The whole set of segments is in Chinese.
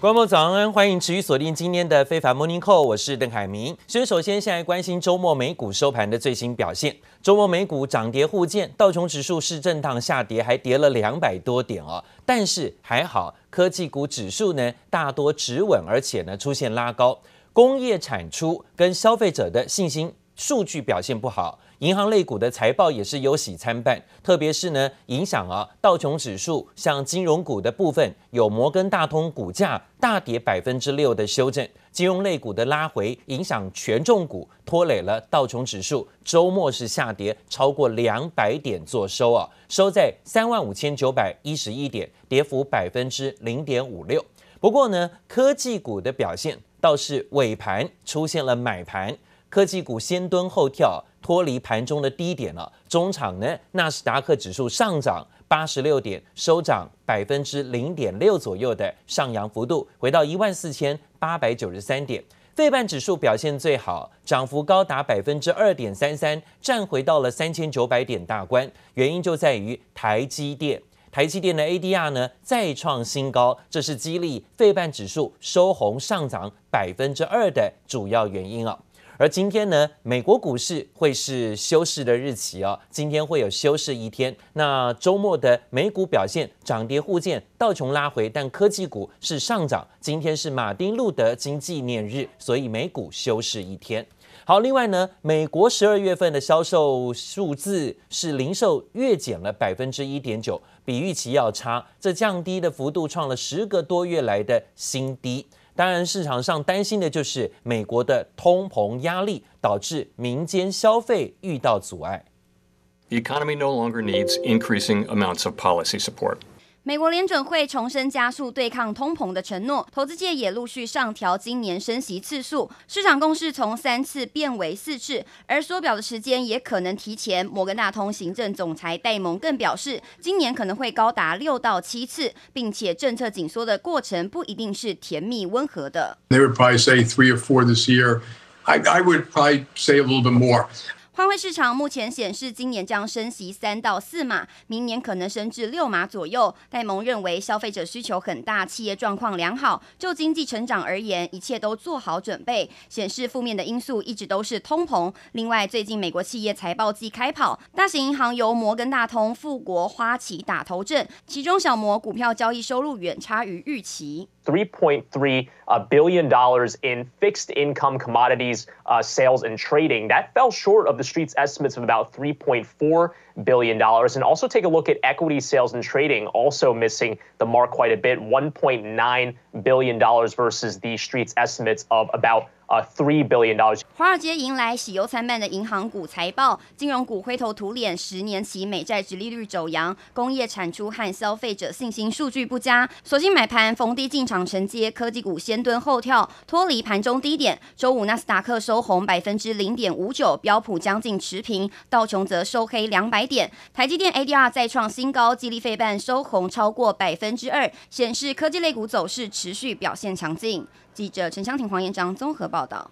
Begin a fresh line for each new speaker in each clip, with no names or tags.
观众早安，欢迎持续锁定今天的非凡 Morning Call，我是邓凯明。所以首先现在关心周末美股收盘的最新表现。周末美股涨跌互见，道琼指数是震荡下跌，还跌了两百多点哦。但是还好，科技股指数呢大多止稳，而且呢出现拉高。工业产出跟消费者的信心数据表现不好。银行类股的财报也是忧喜参半，特别是呢，影响啊道琼指数，像金融股的部分，有摩根大通股价大跌百分之六的修正，金融类股的拉回影响权重股，拖累了道琼指数，周末是下跌超过两百点做收啊，收在三万五千九百一十一点，跌幅百分之零点五六。不过呢，科技股的表现倒是尾盘出现了买盘，科技股先蹲后跳。脱离盘中的低点了，中场呢，纳斯达克指数上涨八十六点，收涨百分之零点六左右的上扬幅度，回到一万四千八百九十三点。费半指数表现最好，涨幅高达百分之二点三三，站回到了三千九百点大关。原因就在于台积电，台积电的 ADR 呢再创新高，这是激励费半指数收红上涨百分之二的主要原因啊。而今天呢，美国股市会是休市的日期哦。今天会有休市一天。那周末的美股表现涨跌互见，道琼拉回，但科技股是上涨。今天是马丁路德金纪念日，所以美股休市一天。好，另外呢，美国十二月份的销售数字是零售月减了百分之一点九，比预期要差，这降低的幅度创了十个多月来的新低。当然，市场上担心的就是美国的通膨压力导致民间消费遇到阻碍。
The economy no longer needs increasing amounts of policy support.
美国联准会重申加速对抗通膨的承诺，投资界也陆续上调今年升息次数，市场共识从三次变为四次，而缩表的时间也可能提前。摩根大通行政总裁戴蒙更表示，今年可能会高达六到七次，并且政策紧缩的过程不一定是甜蜜温和的。
They would probably say three or four this year. I, I would probably say a little bit more.
外汇市场目前显示，今年将升息三到四码，明年可能升至六码左右。戴蒙认为，消费者需求很大，企业状况良好，就经济成长而言，一切都做好准备。显示负面的因素一直都是通膨。另外，最近美国企业财报季开跑，大型银行由摩根大通、富国、花旗打头阵，其中小摩股票交易收入远差于预期。
$3.3 billion in fixed income commodities uh, sales and trading. That fell short of the street's estimates of about $3.4 billion. And also take a look at equity sales and trading, also missing the mark quite a bit, $1.9 billion versus the street's estimates of about 呃，three billion dollars。
华尔街迎来喜忧参半的银行股财报，金融股灰头土脸，十年期美债殖利率走扬，工业产出和消费者信心数据不佳，索性买盘逢低进场承接，科技股先蹲后跳，脱离盘中低点。周五纳斯达克收红百分之零点五九，标普将近持平，道琼则收黑两百点。台积电 ADR 再创新高，激励费半收红超过百分之二，显示科技类股走势持续表现强劲。记者陈湘婷、黄彦章综合报道。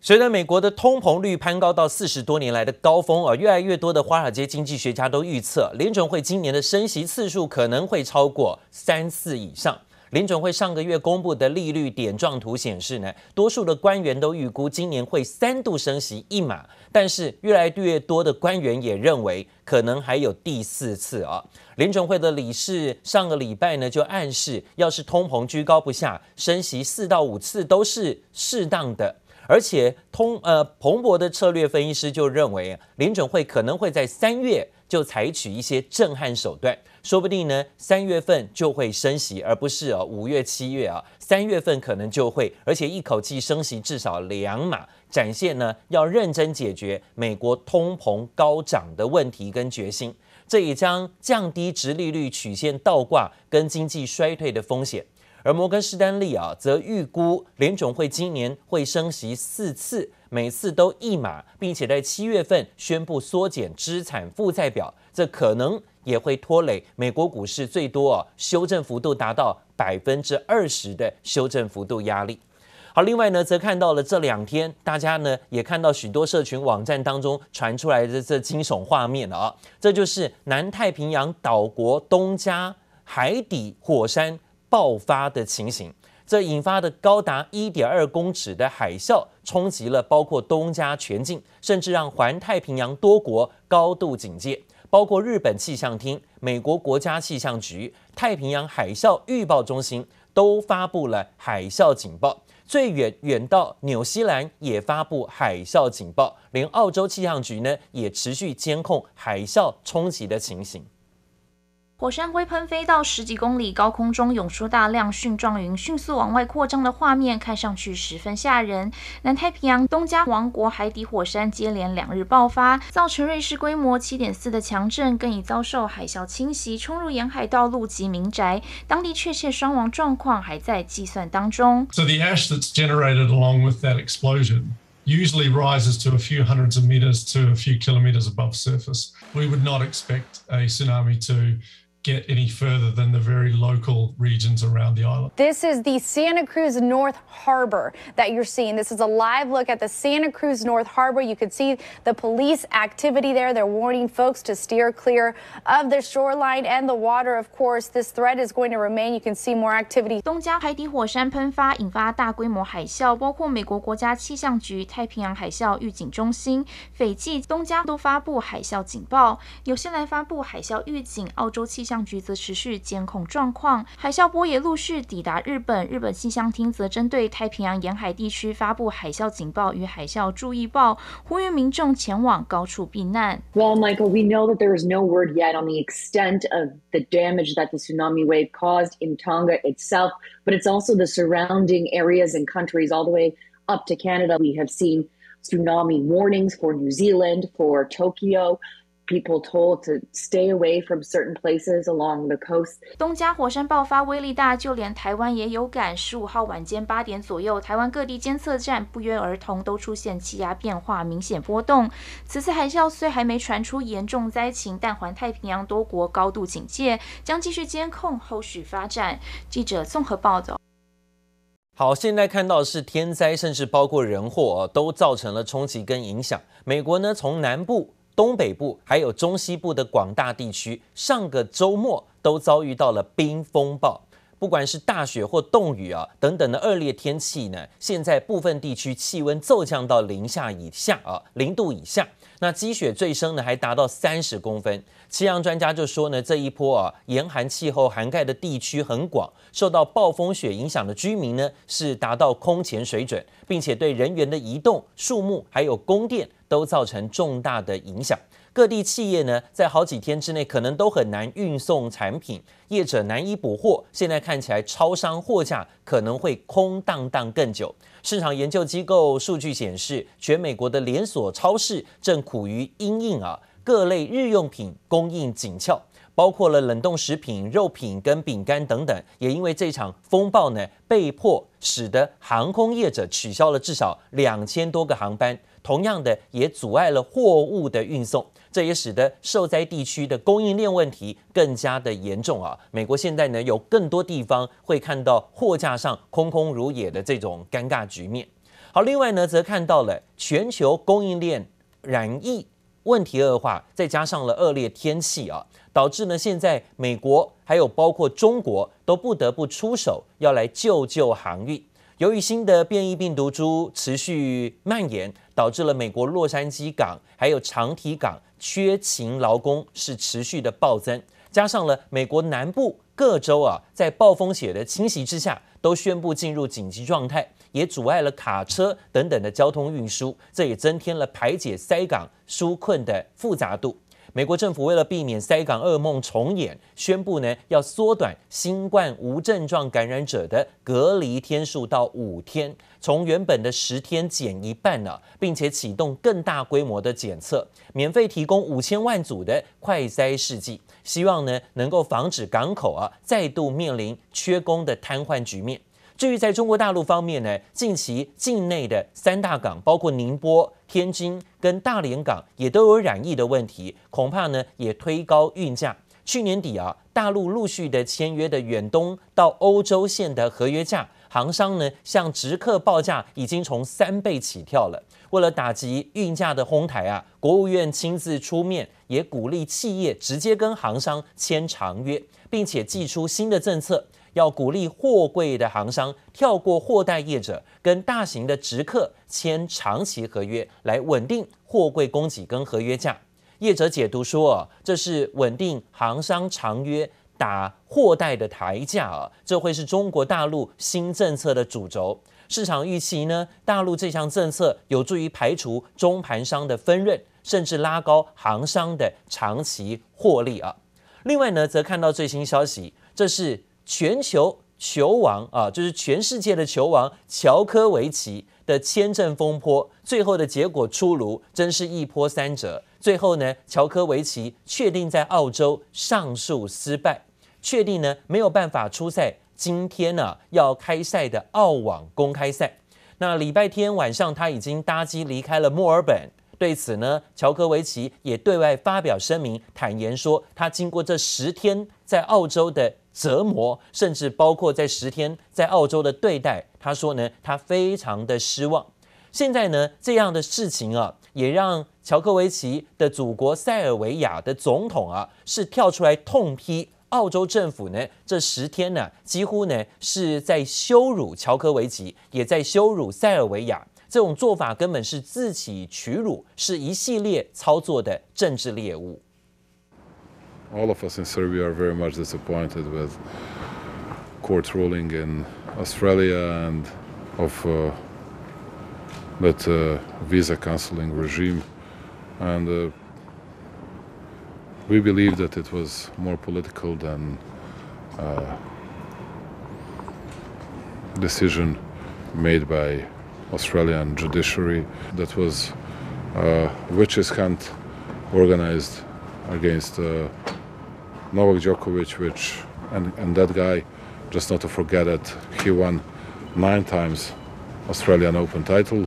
随着美国的通膨率攀高到四十多年来的高峰啊，越来越多的华尔街经济学家都预测，联准会今年的升息次数可能会超过三次以上。联准会上个月公布的利率点状图显示呢，多数的官员都预估今年会三度升息一码，但是越来越多的官员也认为可能还有第四次啊。联准会的理事上个礼拜呢就暗示，要是通膨居高不下，升息四到五次都是适当的。而且通呃彭博的策略分析师就认为，联准会可能会在三月就采取一些震撼手段。说不定呢，三月份就会升息，而不是哦五月、七月啊，三月份可能就会，而且一口气升息至少两码，展现呢要认真解决美国通膨高涨的问题跟决心，这也将降低殖利率曲线倒挂跟经济衰退的风险。而摩根士丹利啊，则预估联总会今年会升息四次，每次都一码，并且在七月份宣布缩减资产负债表，这可能。也会拖累美国股市，最多哦修正幅度达到百分之二十的修正幅度压力。好，另外呢，则看到了这两天，大家呢也看到许多社群网站当中传出来的这惊悚画面了啊，这就是南太平洋岛国东加海底火山爆发的情形。这引发的高达一点二公尺的海啸，冲击了包括东加全境，甚至让环太平洋多国高度警戒，包括日本气象厅、美国国家气象局、太平洋海啸预报中心都发布了海啸警报。最远远到纽西兰也发布海啸警报，连澳洲气象局呢也持续监控海啸冲击的情形。
火山灰喷飞到十几公里高空中，涌出大量蕈状云，迅速往外扩张的画面看上去十分吓人。南太平洋东加王国海底火山接连两日爆发，造成芮氏规模七点四的强震，更已遭受海啸侵袭，冲入沿海道路及民宅，当地确切伤亡状况还在计算当中。
So the ash that's generated along with that explosion usually rises to a few hundreds of meters to a few kilometers above surface. We would not expect a tsunami to get any further than the very local regions around the island.
This is the Santa Cruz North Harbor that you're seeing. This is a live look at the Santa Cruz North Harbor. You can see the police activity there. They're warning folks to steer clear of the shoreline and the water. Of course, this threat is going to remain. You can see more activity.
东加海底火山喷发引发大规模海啸，包括美国国家气象局、太平洋海啸预警中心、斐济、东加都发布海啸警报，纽西兰发布海啸预警，澳洲气象 局则持续监控状况，海啸波也陆续抵达日本。日本气象厅则针对太平洋沿海地区发布海啸警报与海啸注意报，呼吁民众前往高处避难。
Well, Michael, we know that there is no word yet on the extent of the damage that the tsunami wave caused in Tonga itself, but it's also the surrounding areas and countries all the way up to Canada. We have seen tsunami warnings for New Zealand, for Tokyo. People told to stay away from certain places along the coast。
东加火山爆发威力大，就连台湾也有感。十五号晚间八点左右，台湾各地监测站不约而同都出现气压变化，明显波动。此次海啸虽还没传出严重灾情，但环太平洋多国高度警戒，将继续监控后续发展。记者综合报道。
好，现在看到是天灾，甚至包括人祸，都造成了冲击跟影响。美国呢，从南部。东北部还有中西部的广大地区，上个周末都遭遇到了冰风暴，不管是大雪或冻雨啊等等的恶劣天气呢，现在部分地区气温骤降到零下以下啊，零度以下。那积雪最深呢，还达到三十公分。气象专家就说呢，这一波啊，严寒气候涵盖的地区很广，受到暴风雪影响的居民呢，是达到空前水准，并且对人员的移动、树木还有供电都造成重大的影响。各地企业呢，在好几天之内可能都很难运送产品，业者难以补货。现在看起来，超商货架可能会空荡荡更久。市场研究机构数据显示，全美国的连锁超市正苦于因应啊，各类日用品供应紧俏，包括了冷冻食品、肉品跟饼干等等。也因为这场风暴呢，被迫使得航空业者取消了至少两千多个航班，同样的也阻碍了货物的运送。这也使得受灾地区的供应链问题更加的严重啊！美国现在呢，有更多地方会看到货架上空空如也的这种尴尬局面。好，另外呢，则看到了全球供应链染疫问题恶化，再加上了恶劣天气啊，导致呢现在美国还有包括中国都不得不出手要来救救航运。由于新的变异病毒株持续蔓延，导致了美国洛杉矶港还有长堤港缺勤劳工是持续的暴增，加上了美国南部各州啊，在暴风雪的侵袭之下，都宣布进入紧急状态，也阻碍了卡车等等的交通运输，这也增添了排解塞港纾困的复杂度。美国政府为了避免塞港噩梦重演，宣布呢要缩短新冠无症状感染者的隔离天数到五天，从原本的十天减一半呢，并且启动更大规模的检测，免费提供五千万组的快筛试剂，希望呢能够防止港口啊再度面临缺工的瘫痪局面。至于在中国大陆方面呢，近期境内的三大港，包括宁波、天津跟大连港，也都有染疫的问题，恐怕呢也推高运价。去年底啊，大陆陆续的签约的远东到欧洲线的合约价，航商呢向直客报价已经从三倍起跳了。为了打击运价的哄抬啊，国务院亲自出面，也鼓励企业直接跟航商签长约，并且祭出新的政策。要鼓励货柜的行商跳过货代业者，跟大型的直客签长期合约，来稳定货柜供给跟合约价。业者解读说，这是稳定行商长约打货代的台价啊，这会是中国大陆新政策的主轴。市场预期呢，大陆这项政策有助于排除中盘商的分润，甚至拉高行商的长期获利啊。另外呢，则看到最新消息，这是全球球王啊，就是全世界的球王乔科维奇的签证风波，最后的结果出炉，真是一波三折。最后呢，乔科维奇确定在澳洲上诉失败，确定呢没有办法出赛。今天呢、要开赛的澳网公开赛，那礼拜天晚上他已经搭机离开了墨尔本。对此呢，乔科维奇也对外发表声明，坦言说他经过这十天在澳洲的折磨，甚至包括在十天在澳洲的对待，他说呢他非常的失望。现在呢这样的事情啊，也让乔科维奇的祖国塞尔维亚的总统啊是跳出来痛批。澳洲政府呢，这十天呢，几乎呢是在羞辱乔科维奇，也在羞辱塞尔维亚。这种做法根本是自取其辱，是一系列操作的政治猎物。
All of us in Serbia are very much disappointed with court ruling in Australia and of uh, that uh, visa canceling regime and. Uh, we believe that it was more political than decision made by Australian judiciary. That was a witches hunt organized against Novak Djokovic, which and, and that guy, just not to forget that he won nine times Australian Open title.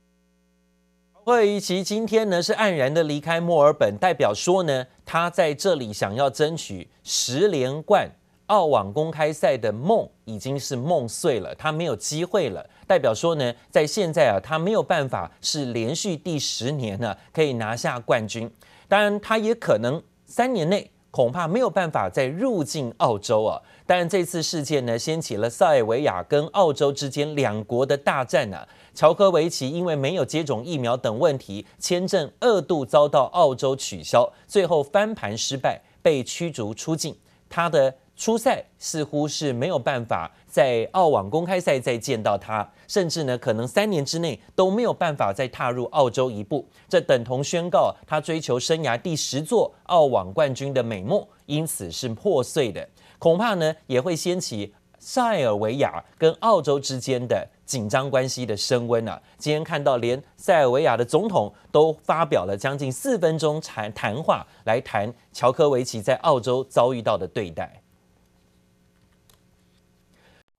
乔科维奇今天呢是黯然的离开墨尔本，代表说呢，他在这里想要争取十连冠澳网公开赛的梦已经是梦碎了，他没有机会了。代表说呢，在现在啊，他没有办法是连续第十年呢可以拿下冠军。当然，他也可能三年内恐怕没有办法再入境澳洲啊。但，这次事件呢掀起了塞尔维亚跟澳洲之间两国的大战呢、乔科维奇因为没有接种疫苗等问题，签证二度遭到澳洲取消，最后翻盘失败，被驱逐出境。他的出赛似乎是没有办法在澳网公开赛再见到他，甚至呢可能三年之内都没有办法再踏入澳洲一步。这等同宣告他追求生涯第十座澳网冠军的美梦，因此是破碎的。恐怕呢也会掀起塞尔维亚跟澳洲之间的。紧张关系的升温啊！今天看到，连塞尔维亚的总统都发表了将近四分钟谈谈话，来谈乔科维奇在澳洲遭遇到的对待。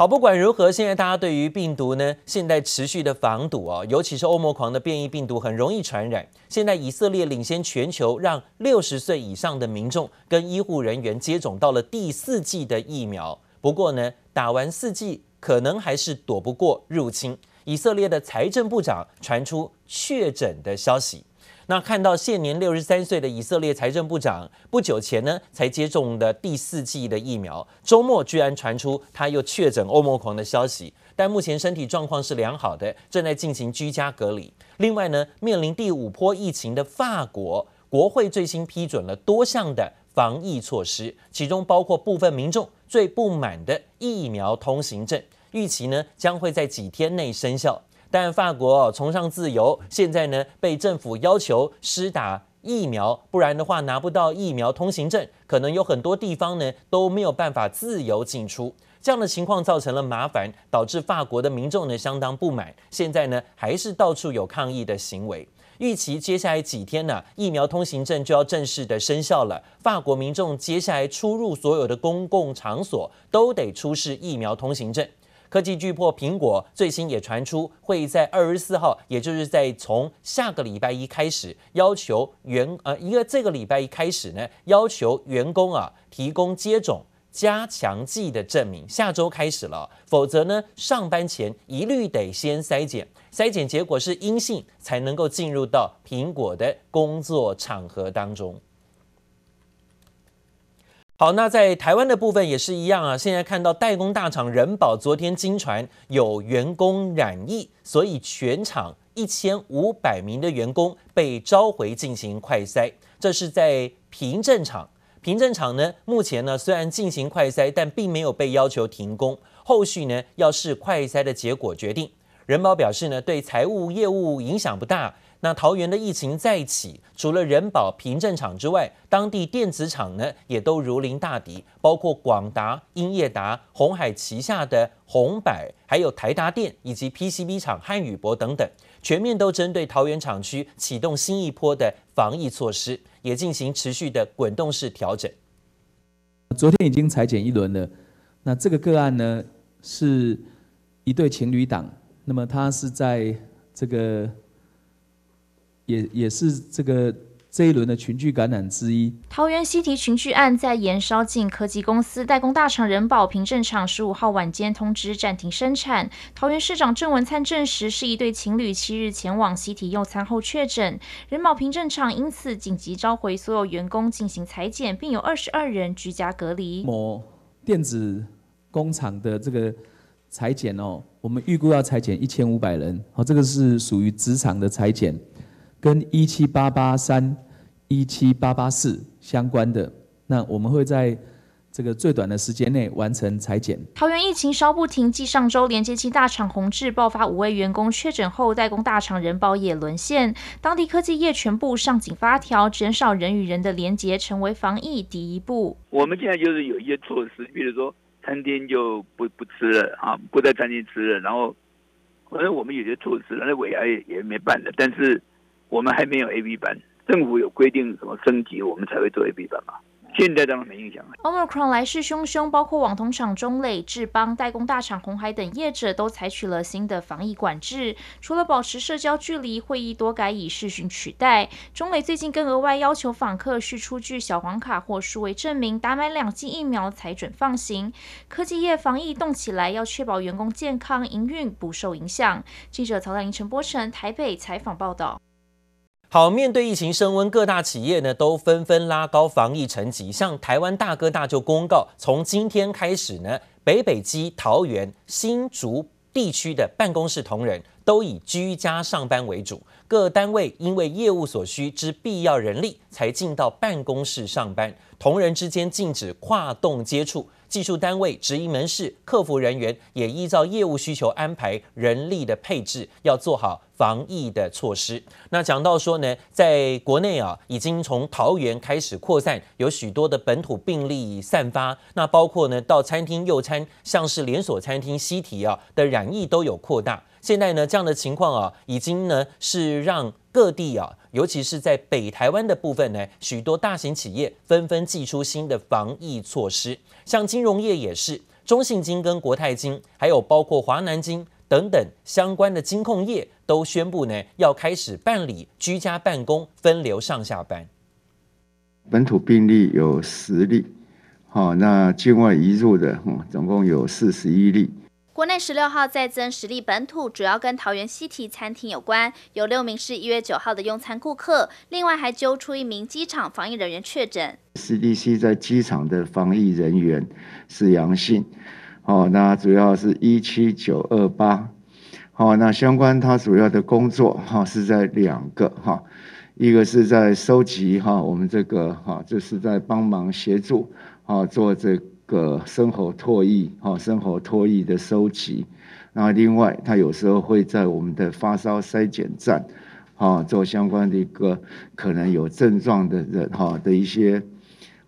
好，不管如何，现在大家对于病毒呢，现在持续的防堵啊，尤其是欧盟狂的变异病毒很容易传染。现在以色列领先全球，让六十岁以上的民众跟医护人员接种到了第四剂的疫苗。不过呢，打完四剂。可能还是躲不过入侵。以色列的财政部长传出确诊的消息。那看到现年六十三岁的以色列财政部长，不久前呢才接种的第四剂的疫苗，周末居然传出他又确诊欧盟狂的消息。但目前身体状况是良好的，正在进行居家隔离。另外呢，面临第五波疫情的法国国会最新批准了多项的防疫措施，其中包括部分民众最不满的疫苗通行证，预期呢将会在几天内生效。但法国崇尚自由，现在呢被政府要求施打疫苗，不然的话拿不到疫苗通行证，可能有很多地方呢都没有办法自由进出。这样的情况造成了麻烦，导致法国的民众呢相当不满。现在呢还是到处有抗议的行为。预期接下来几天呢，疫苗通行证就要正式的生效了。法国民众接下来出入所有的公共场所都得出示疫苗通行证。科技巨擘苹果最新也传出会在二十四号，也就是在从下个礼拜一开始，要求员呃，一个这个礼拜一开始呢，要求员工啊提供接种加强剂的证明。下周开始了，否则呢，上班前一律得先筛检。筛检结果是阴性，才能够进入到苹果的工作场合当中。好，那在台湾的部分也是一样啊。现在看到代工大厂人保昨天经传有员工染疫，所以全厂一千五百名的员工被召回进行快筛。这是在平镇厂，平镇厂呢目前呢虽然进行快筛，但并没有被要求停工，后续呢要视快筛的结果决定。人保表示呢，对财务业务影响不大。那桃园的疫情再起，除了人保、平镇厂之外，当地电子厂呢也都如临大敌，包括广达、英业达、鸿海旗下的鸿百，还有台达电以及 PCB 厂汉宇博等等，全面都针对桃园厂区启动新一波的防疫措施，也进行持续的滚动式调整。
昨天已经采检一轮了，那这个个案呢是一对情侣档，那么他是在这个。也也是这个这一轮的群聚感染之一。
桃园西提群聚案在延烧进科技公司代工大厂仁宝平镇厂十五号晚间通知暂停生产。桃园市长郑文灿证实是一对情侣七日前往西提用餐后确诊，仁宝平镇厂因此紧急召回所有员工进行裁剪，并有二十二人居家隔离。
某电子工厂的这个裁剪哦，我们预估要裁剪一千五百人，哦，这个是属于职场的采检。跟一七八八三、一七八八四相关的，那我们会在这个最短的时间内完成裁剪。
桃园疫情稍不停，继上周连接器大厂宏志爆发五位员工确诊后，代工大厂人保也沦陷。当地科技业全部上紧发条，减少人与人的连结，成为防疫第一步。
我们现在就是有一些措施，比如说餐厅就不不吃了啊，不在餐厅吃了，然后反正我们有些措施，那尾牙也也没办了，但是。我们还没有 A B 班，政府有规定什么升级，我们才会做 A B 班嘛。现在当然没影响了。
Omicron 来势汹汹，包括网通厂中磊、智邦、代工大厂红海等业者都采取了新的防疫管制，除了保持社交距离，会议多改以视讯取代。中磊最近更额外要求访客需出具小黄卡或数位证明，打满两剂疫苗才准放行。科技业防疫动起来，要确保员工健康营运不受影响。记者曹大林、陈波成台北采访报道。
好，面对疫情升温，各大企业呢都纷纷拉高防疫层级。像台湾大哥大就公告，从今天开始呢，北北基、桃园、新竹地区的办公室同仁都以居家上班为主。各单位因为业务所需之必要人力，才进到办公室上班。同仁之间禁止跨栋接触。技术单位、直营门市、客服人员也依照业务需求安排人力的配置，要做好防疫的措施。那讲到说呢，在国内啊，已经从桃园开始扩散，有许多的本土病例散发。那包括呢，到餐厅用餐，像是连锁餐厅西提啊的染疫都有扩大。现在呢，这样的情况啊，已经呢是让各地啊，尤其是在北台湾的部分呢，许多大型企业纷纷祭出新的防疫措施。像金融业也是，中信金跟国泰金，还有包括华南金等等相关的金控业，都宣布呢要开始办理居家办公、分流上下班。
本土病例有十例，好，那境外移入的，总共有四十一例。
国内十六号再增十例本土，主要跟桃园西提餐厅有关，有六名是一月九号的用餐顾客，另外还揪出一名机场防疫人员确诊。
CDC 在机场的防疫人员是阳性，哦，那主要是一七九二八，好，那相关他主要的工作哈是在两个哈，一个是在收集哈我们这个哈就是在帮忙协助啊做这个。生活唾液，哈，生活唾液的收集。那另外，他有时候会在我们的发烧筛检站，哈，做相关的一个可能有症状的人，哈的一些，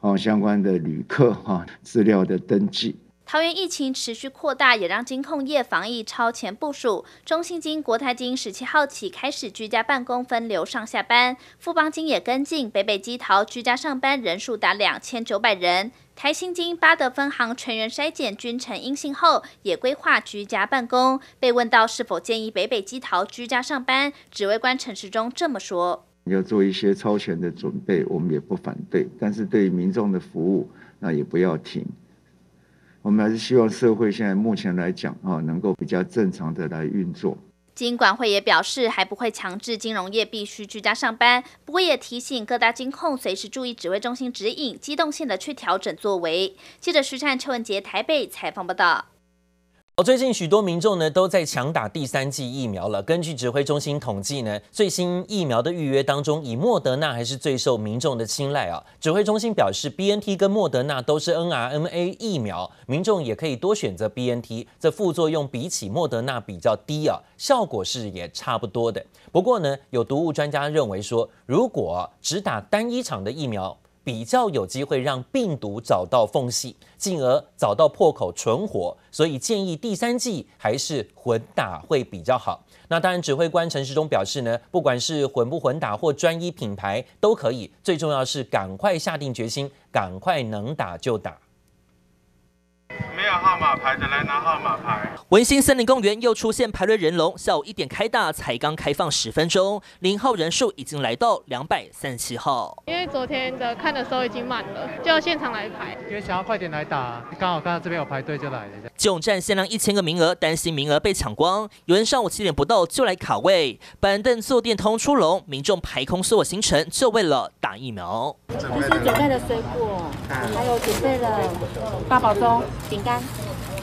哦，相关的旅客，哈，资料的登记。
桃园疫情持续扩大，也让金控业防疫超前部署。中信金、国泰金十七号起开始居家办公，分流上下班。富邦金也跟进，北北基桃居家上班人数达两千九百人。台新金八德分行全员筛检均呈阴性后，也规划居家办公。被问到是否建议北北基桃居家上班，指挥官陈时中这么说：
要做一些超前的准备，我们也不反对，但是对于民众的服务，那也不要停。我们还是希望社会现在目前来讲啊，能够比较正常的来运作。
金管会也表示，还不会强制金融业必须居家上班，不过也提醒各大金控随时注意指挥中心指引，机动性的去调整作为。记者徐灿、邱文杰台北采访报道。
最近许多民众呢都在抢打第三剂疫苗了。根据指挥中心统计呢，最新疫苗的预约当中，以莫德纳还是最受民众的青睐啊。指挥中心表示，BNT 跟莫德纳都是 n r m a 疫苗，民众也可以多选择 BNT，这副作用比起莫德纳比较低啊，效果是也差不多的。不过呢，有毒物专家认为说，如果只打单一场的疫苗，比较有机会让病毒找到缝隙，进而找到破口存活，所以建议第三季还是混打会比较好。那当然，指挥官陈时中表示呢，不管是混不混打或专一品牌都可以，最重要是赶快下定决心，赶快能打就打。
号码牌的来拿号码牌。
文心森林公园又出现排队人龙，下午一点开大，才刚开放十分钟，零号人数已经来到两百三十七号。
因为昨天的看的时候已经满了，就要现场来排。
因为想要快点来打，刚好看到这边有排队就来了。
接种站限量一千个名额，担心名额被抢光，有人上午七点不到就来卡位，板凳坐电通出笼，民众排空所有行程，就为了打疫苗。
就是准备了水果，还有准备了八宝粥、饼干。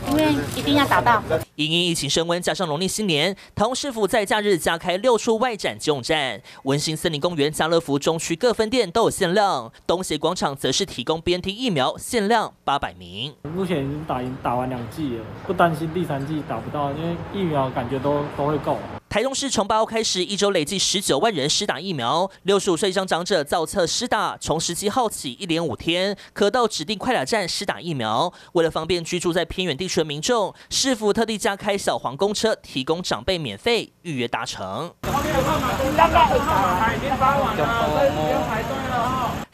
因为一定要打到。
因应疫情升温，加上农历新年，台中市府在假日加开六处外展接种站。文心森林公园、家乐福中区各分店都有限量，东协广场则是提供 BNT 疫苗，限量八百名。
目前已经打打完两剂了，不担心第三剂打不到，因为疫苗感觉都都会够。
台中市从八号开始，一周累计十九万人施打疫苗，六十五岁以上长者造册施打，从十七号起一连五天可到指定快打站施打疫苗。为了方便居住在偏远地区的民众，市府特地加开小黄公车，提供长辈免费预约搭乘。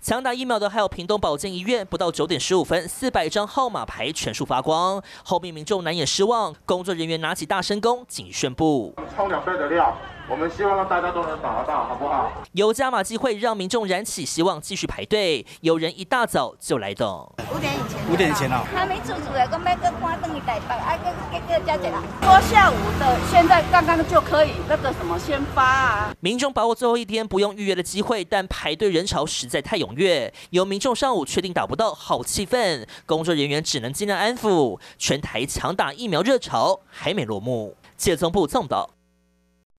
抢打疫苗的还有屏东保健医院，不到九点十五分，四百张号码牌全数发光，后面民众难掩失望，工作人员拿起大声公，仅宣布
冲两倍的量。我们希望让大家都能打得到，好不好？
有加码机会让民众燃起希望，继续排队。有人一大早就来等。
五点以前。
五点以前啊。
还没煮煮的，我买个花灯一袋包，哎，个个个加起来。说下午的，现在刚刚就可以那个什么先发啊。
民众把握最后一天不用预约的机会，但排队人潮实在太踊跃。有民众上午确定打不到，好气愤。工作人员只能尽量安抚。全台抢打疫苗热潮还没落幕。谢宗部送道。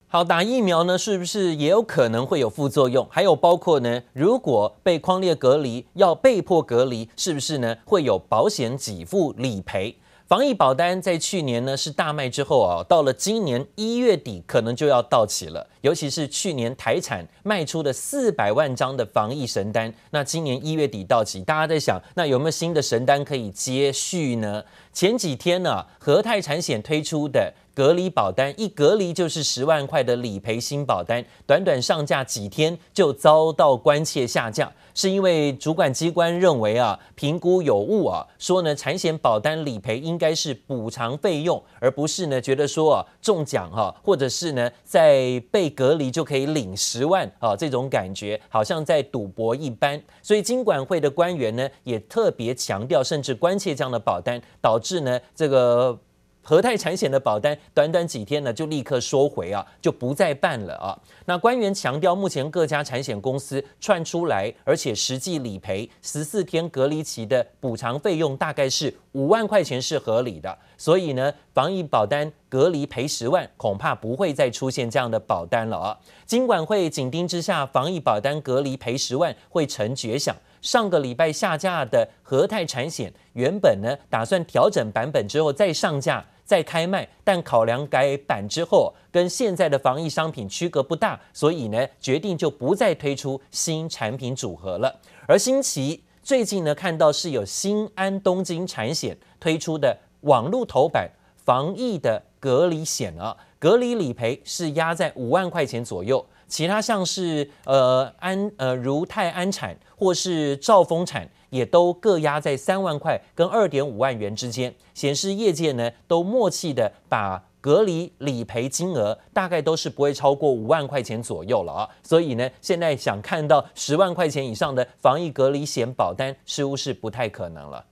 好，打疫苗呢，是不是也有可能会有副作用？还有包括呢，如果被框列隔离，要被迫隔离，是不是呢会有保险给付理赔？防疫保单在去年呢是大卖之后啊，到了今年一月底可能就要到期了。尤其是去年台产卖出的四百万张的防疫神单，那今年一月底到期，大家在想，那有没有新的神单可以接续呢？前几天呢、和泰产险推出的隔离保单，一隔离就是十万块的理赔新保单，短短上架几天就遭到关切下架。是因为主管机关认为啊，评估有误啊，说呢，产险保单理赔应该是补偿费用，而不是呢觉得说啊中奖哈，或者是呢在被隔离就可以领十万啊这种感觉，好像在赌博一般。所以金管会的官员呢也特别强调，甚至关切这样的保单，导致呢这个。和泰产险的保单短短几天呢，就立刻收回啊，就不再办了啊。那官员强调，目前各家产险公司串出来，而且实际理赔十四天隔离期的补偿费用大概是五万块钱是合理的。所以呢，防疫保单隔离赔十万，恐怕不会再出现这样的保单了啊。金管会紧盯之下，防疫保单隔离赔十万会成绝响。上个礼拜下架的和泰产险，原本呢打算调整版本之后再上架。再开卖，但考量改版之后跟现在的防疫商品区隔不大，所以呢决定就不再推出新产品组合了。而新奇最近呢看到是有新安东京产险推出的网络头版防疫的隔离险啊，隔离理赔是压在五万块钱左右，其他像是呃安呃如泰安产或是兆丰产。也都各压在三万块跟二点五万元之间，显示业界呢都默契的把隔离理赔金额大概都是不会超过五万块钱左右了啊，所以呢现在想看到十万块钱以上的防疫隔离险保单似乎是不太可能了。